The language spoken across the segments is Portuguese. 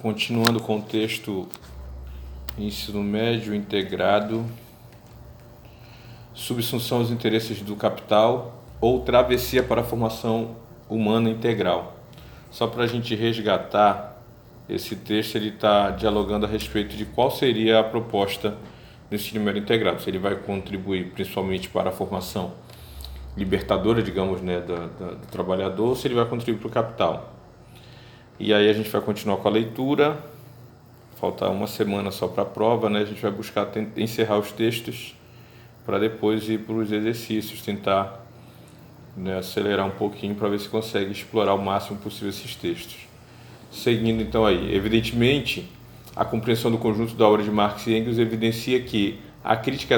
Continuando com o texto ensino médio integrado, subsunção aos interesses do capital ou travessia para a formação humana integral. Só para a gente resgatar esse texto, ele está dialogando a respeito de qual seria a proposta do ensino médio integrado. Se ele vai contribuir principalmente para a formação libertadora, digamos, né, do, do, do trabalhador, ou se ele vai contribuir para o capital. E aí a gente vai continuar com a leitura. Falta uma semana só para a prova, né? A gente vai buscar encerrar os textos para depois ir para os exercícios, tentar né, acelerar um pouquinho para ver se consegue explorar o máximo possível esses textos. Seguindo então aí, evidentemente, a compreensão do conjunto da obra de Marx e Engels evidencia que a crítica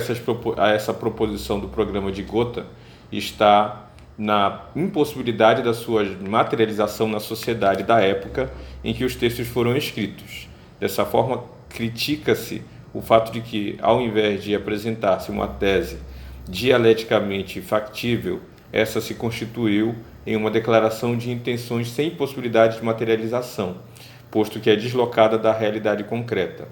a essa proposição do programa de Gotha está na impossibilidade da sua materialização na sociedade da época em que os textos foram escritos. Dessa forma, critica-se o fato de que, ao invés de apresentar-se uma tese dialeticamente factível, essa se constituiu em uma declaração de intenções sem possibilidade de materialização, posto que é deslocada da realidade concreta.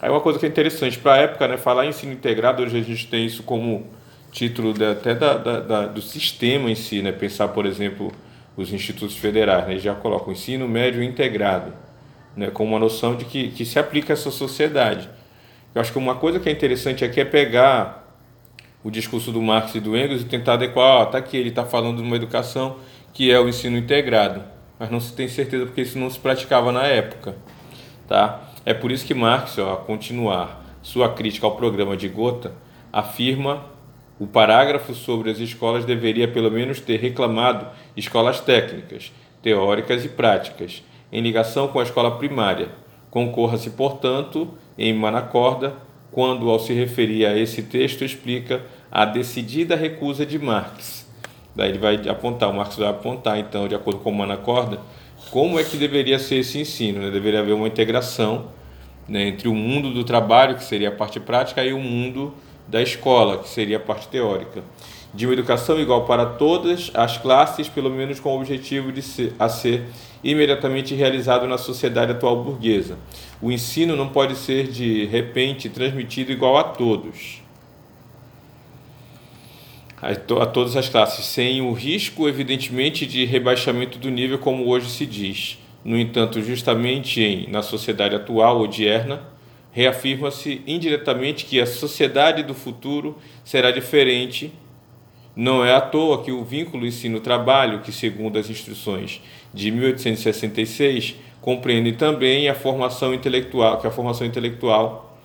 Aí uma coisa que é interessante para a época, né, falar em ensino integrado, hoje a gente tem isso como título até da, da, do sistema em si, né? pensar, por exemplo, os institutos federais, né? já colocam ensino médio integrado, né? com uma noção de que, que se aplica a essa sociedade. Eu acho que uma coisa que é interessante aqui é pegar o discurso do Marx e do Engels e tentar adequar, está aqui, ele está falando de uma educação que é o ensino integrado, mas não se tem certeza porque isso não se praticava na época. Tá? É por isso que Marx, ó, a continuar sua crítica ao programa de Gotha, afirma o parágrafo sobre as escolas deveria pelo menos ter reclamado escolas técnicas, teóricas e práticas, em ligação com a escola primária. Concorra-se, portanto, em Manacorda, quando, ao se referir a esse texto, explica a decidida recusa de Marx. Daí ele vai apontar, o Marx vai apontar, então, de acordo com Manacorda, como é que deveria ser esse ensino. Né? Deveria haver uma integração né, entre o mundo do trabalho, que seria a parte prática, e o mundo da escola, que seria a parte teórica, de uma educação igual para todas as classes, pelo menos com o objetivo de ser, a ser imediatamente realizado na sociedade atual burguesa. O ensino não pode ser de repente transmitido igual a todos, a, to, a todas as classes, sem o risco, evidentemente, de rebaixamento do nível, como hoje se diz. No entanto, justamente em, na sociedade atual, odierna, reafirma-se indiretamente que a sociedade do futuro será diferente. Não é à toa que o vínculo ensino-trabalho, que segundo as instruções de 1866, compreende também a formação intelectual, que a formação intelectual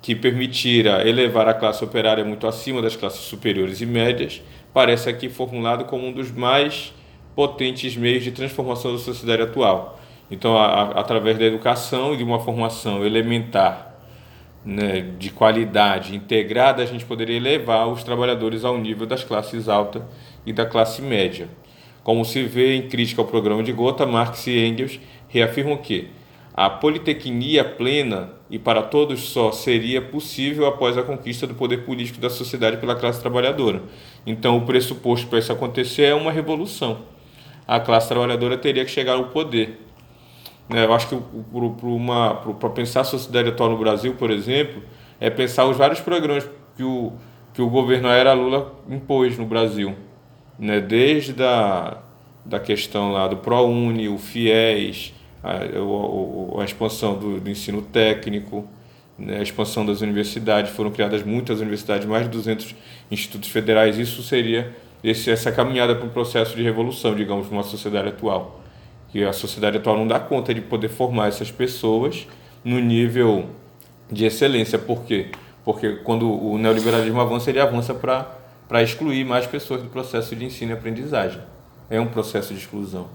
que permitira elevar a classe operária muito acima das classes superiores e médias, parece aqui formulado como um dos mais potentes meios de transformação da sociedade atual então, a, a, através da educação e de uma formação elementar, né, de qualidade integrada, a gente poderia elevar os trabalhadores ao nível das classes alta e da classe média. Como se vê em crítica ao programa de Gotha, Marx e Engels reafirmam que a politecnia plena e para todos só seria possível após a conquista do poder político da sociedade pela classe trabalhadora. Então, o pressuposto para isso acontecer é uma revolução. A classe trabalhadora teria que chegar ao poder né? Eu acho que para pensar a sociedade atual no Brasil, por exemplo, é pensar os vários programas que o, que o governo era Lula impôs no Brasil. Né? Desde a da questão lá do ProUni, o FIES, a, a, a expansão do, do, ensino técnico, né? a expansão das universidades, foram criadas muitas universidades, mais de 200 institutos federais. Isso seria esse, essa caminhada para um processo de revolução, digamos, numa sociedade atual que a sociedade atual não dá conta de poder formar essas pessoas no nível de excelência. Por quê? Porque quando o neoliberalismo avança, ele avança para excluir mais pessoas do processo de ensino e aprendizagem. É um processo de exclusão.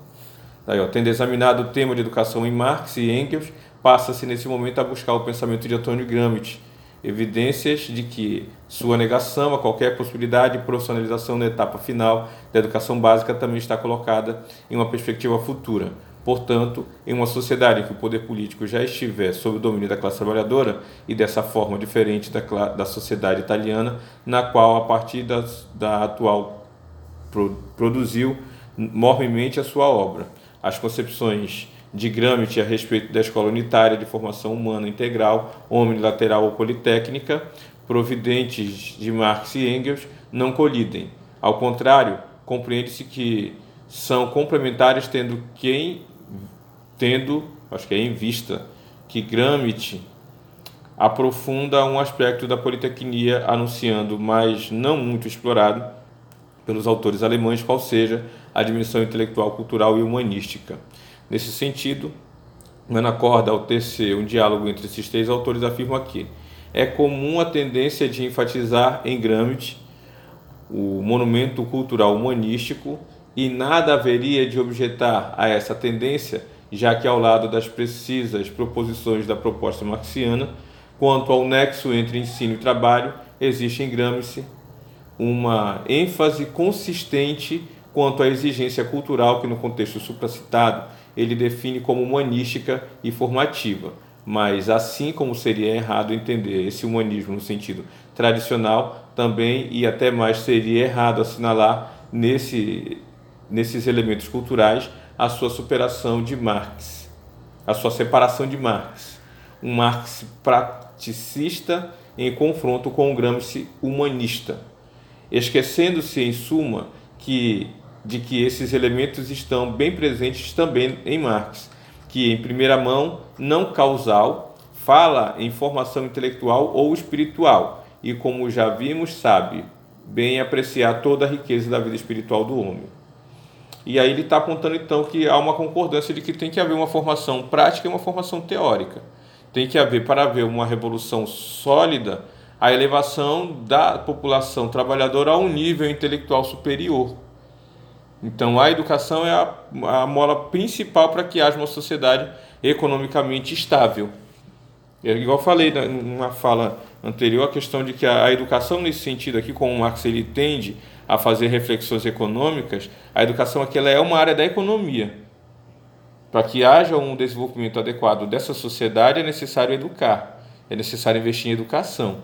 Daí, ó, tendo examinado o tema de educação em Marx e Engels, passa-se nesse momento a buscar o pensamento de Antônio Gramsci, evidências de que sua negação a qualquer possibilidade de profissionalização na etapa final da educação básica também está colocada em uma perspectiva futura. Portanto, em uma sociedade em que o poder político já estiver sob o domínio da classe trabalhadora e dessa forma diferente da, da sociedade italiana, na qual, a partir das, da atual, pro, produziu mormemente a sua obra. As concepções de Gramsci a respeito da escola unitária de formação humana integral, omnilateral ou politécnica, providentes de Marx e Engels, não colidem. Ao contrário, compreende-se que são complementares tendo quem tendo, acho que é em vista, que Gramsci aprofunda um aspecto da politecnia anunciando, mas não muito explorado pelos autores alemães, qual seja a dimensão intelectual, cultural e humanística. Nesse sentido, Manacorda, ao tecer um diálogo entre esses três autores, afirma que é comum a tendência de enfatizar em Gramsci o monumento cultural humanístico e nada haveria de objetar a essa tendência, já que ao lado das precisas proposições da proposta marxiana, quanto ao nexo entre ensino e trabalho, existe em Gramsci uma ênfase consistente quanto à exigência cultural que no contexto supracitado ele define como humanística e formativa. Mas assim como seria errado entender esse humanismo no sentido tradicional, também e até mais seria errado assinalar nesse, nesses elementos culturais a sua superação de Marx, a sua separação de Marx. Um Marx praticista em confronto com o Gramsci humanista, esquecendo-se em suma que de que esses elementos estão bem presentes também em Marx, que em primeira mão, não causal, fala em formação intelectual ou espiritual e, como já vimos, sabe bem apreciar toda a riqueza da vida espiritual do homem. E aí ele está apontando então que há uma concordância de que tem que haver uma formação prática e uma formação teórica. Tem que haver, para haver uma revolução sólida, a elevação da população trabalhadora a um nível intelectual superior então, a educação é a, a mola principal para que haja uma sociedade economicamente estável. É igual eu falei numa fala anterior, a questão de que a, a educação, nesse sentido aqui, como o Marx ele tende a fazer reflexões econômicas, a educação aqui ela é uma área da economia. Para que haja um desenvolvimento adequado dessa sociedade, é necessário educar, é necessário investir em educação,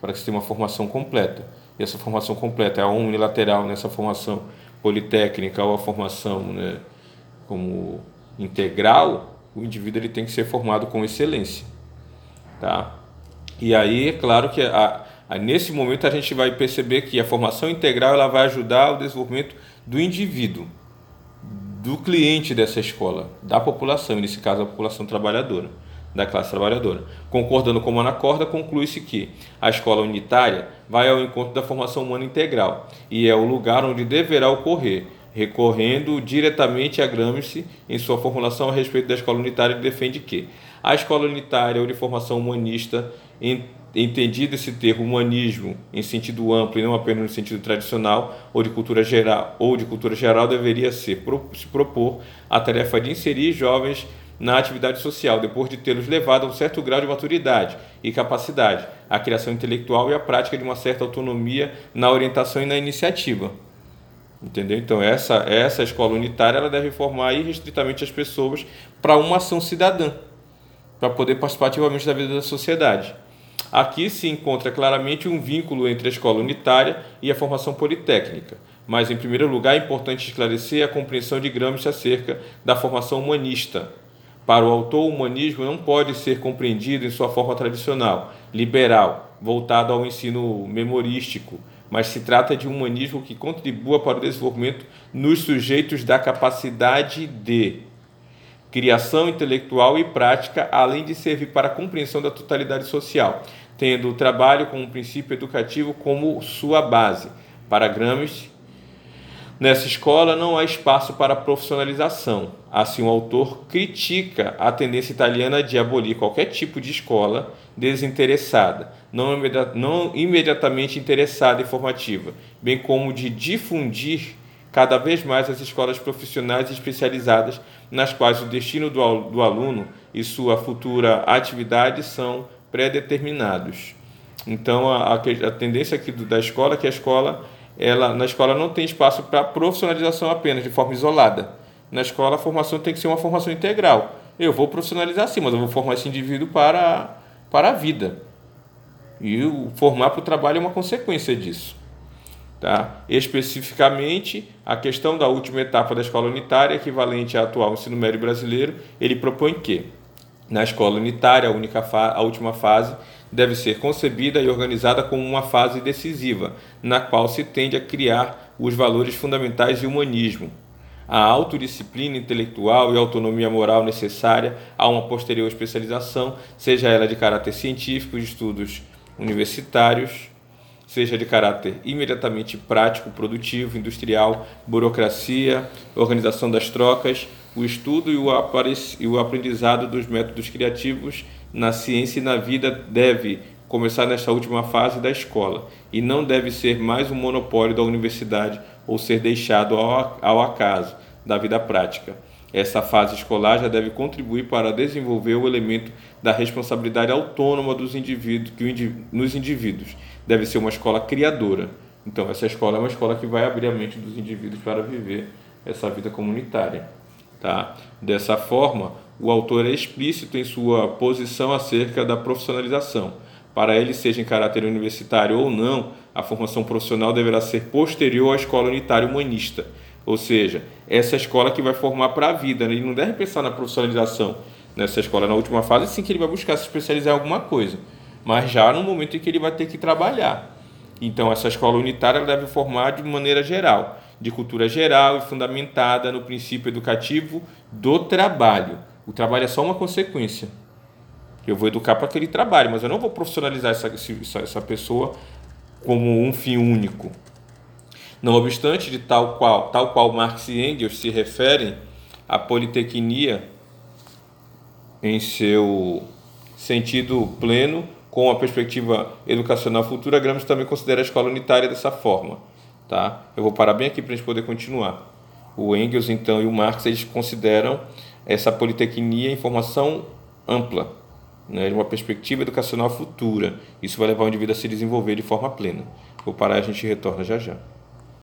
para que se tenha uma formação completa. E essa formação completa é unilateral nessa formação politécnica ou a formação né, como integral, o indivíduo ele tem que ser formado com excelência. Tá? E aí, é claro que a, a, nesse momento a gente vai perceber que a formação integral ela vai ajudar o desenvolvimento do indivíduo, do cliente dessa escola, da população, nesse caso a população trabalhadora da classe trabalhadora. Concordando com Manacorda, conclui-se que a escola unitária vai ao encontro da formação humana integral e é o lugar onde deverá ocorrer, recorrendo diretamente a Gramsci em sua formulação a respeito da escola unitária, ele defende que a escola unitária ou de formação humanista, entendido esse termo humanismo em sentido amplo e não apenas no sentido tradicional ou de cultura geral, ou de cultura geral deveria ser se propor a tarefa de inserir jovens na atividade social, depois de tê-los levado a um certo grau de maturidade e capacidade, a criação intelectual e a prática de uma certa autonomia na orientação e na iniciativa. Entendeu? Então, essa, essa escola unitária ela deve formar irrestritamente as pessoas para uma ação cidadã, para poder participar ativamente da vida da sociedade. Aqui se encontra claramente um vínculo entre a escola unitária e a formação politécnica, mas, em primeiro lugar, é importante esclarecer a compreensão de Gramsci acerca da formação humanista, para o autor, o humanismo não pode ser compreendido em sua forma tradicional, liberal, voltado ao ensino memorístico, mas se trata de um humanismo que contribua para o desenvolvimento nos sujeitos da capacidade de criação intelectual e prática, além de servir para a compreensão da totalidade social, tendo o trabalho como princípio educativo como sua base. Para Gramsci, Nessa escola não há espaço para profissionalização. Assim, o autor critica a tendência italiana de abolir qualquer tipo de escola desinteressada, não, não imediatamente interessada e formativa, bem como de difundir cada vez mais as escolas profissionais especializadas, nas quais o destino do, do aluno e sua futura atividade são pré-determinados. Então, a, a, tendência aqui do, da escola é que a escola ela, na escola não tem espaço para profissionalização apenas, de forma isolada. Na escola a formação tem que ser uma formação integral. Eu vou profissionalizar sim, mas eu vou formar esse indivíduo para, para a vida. E o formar para o trabalho é uma consequência disso. Tá? Especificamente, a questão da última etapa da escola unitária, equivalente ao atual ensino médio brasileiro, ele propõe que, na escola unitária, a, única a última fase deve ser concebida e organizada como uma fase decisiva, na qual se tende a criar os valores fundamentais de humanismo, a autodisciplina intelectual e autonomia moral necessária a uma posterior especialização, seja ela de caráter científico, de estudos universitários, seja de caráter imediatamente prático, produtivo, industrial, burocracia, organização das trocas, o estudo e o aprendizado dos métodos criativos na ciência e na vida deve começar nesta última fase da escola e não deve ser mais um monopólio da universidade ou ser deixado ao, ao acaso da vida prática. Essa fase escolar já deve contribuir para desenvolver o elemento da responsabilidade autônoma dos indivíduos, que nos indivíduos. Deve ser uma escola criadora. Então, essa escola é uma escola que vai abrir a mente dos indivíduos para viver essa vida comunitária. Tá? Dessa forma, o autor é explícito em sua posição acerca da profissionalização. Para ele, seja em caráter universitário ou não, a formação profissional deverá ser posterior à escola unitária humanista ou seja, essa escola que vai formar para a vida. Né? Ele não deve pensar na profissionalização nessa escola na última fase, sim que ele vai buscar se especializar em alguma coisa, mas já no momento em que ele vai ter que trabalhar. Então, essa escola unitária deve formar de maneira geral, de cultura geral e fundamentada no princípio educativo do trabalho. O trabalho é só uma consequência. Eu vou educar para aquele trabalho, mas eu não vou profissionalizar essa, essa pessoa como um fim único. Não obstante, de tal qual, tal qual Marx e Engels se referem à politecnia em seu sentido pleno, com a perspectiva educacional futura, Gramsci também considera a escola unitária dessa forma. Tá? Eu vou parar bem aqui para a gente poder continuar. O Engels, então, e o Marx, eles consideram essa politecnia em formação ampla, né, uma perspectiva educacional futura. Isso vai levar o indivíduo a se desenvolver de forma plena. Vou parar e a gente retorna já já.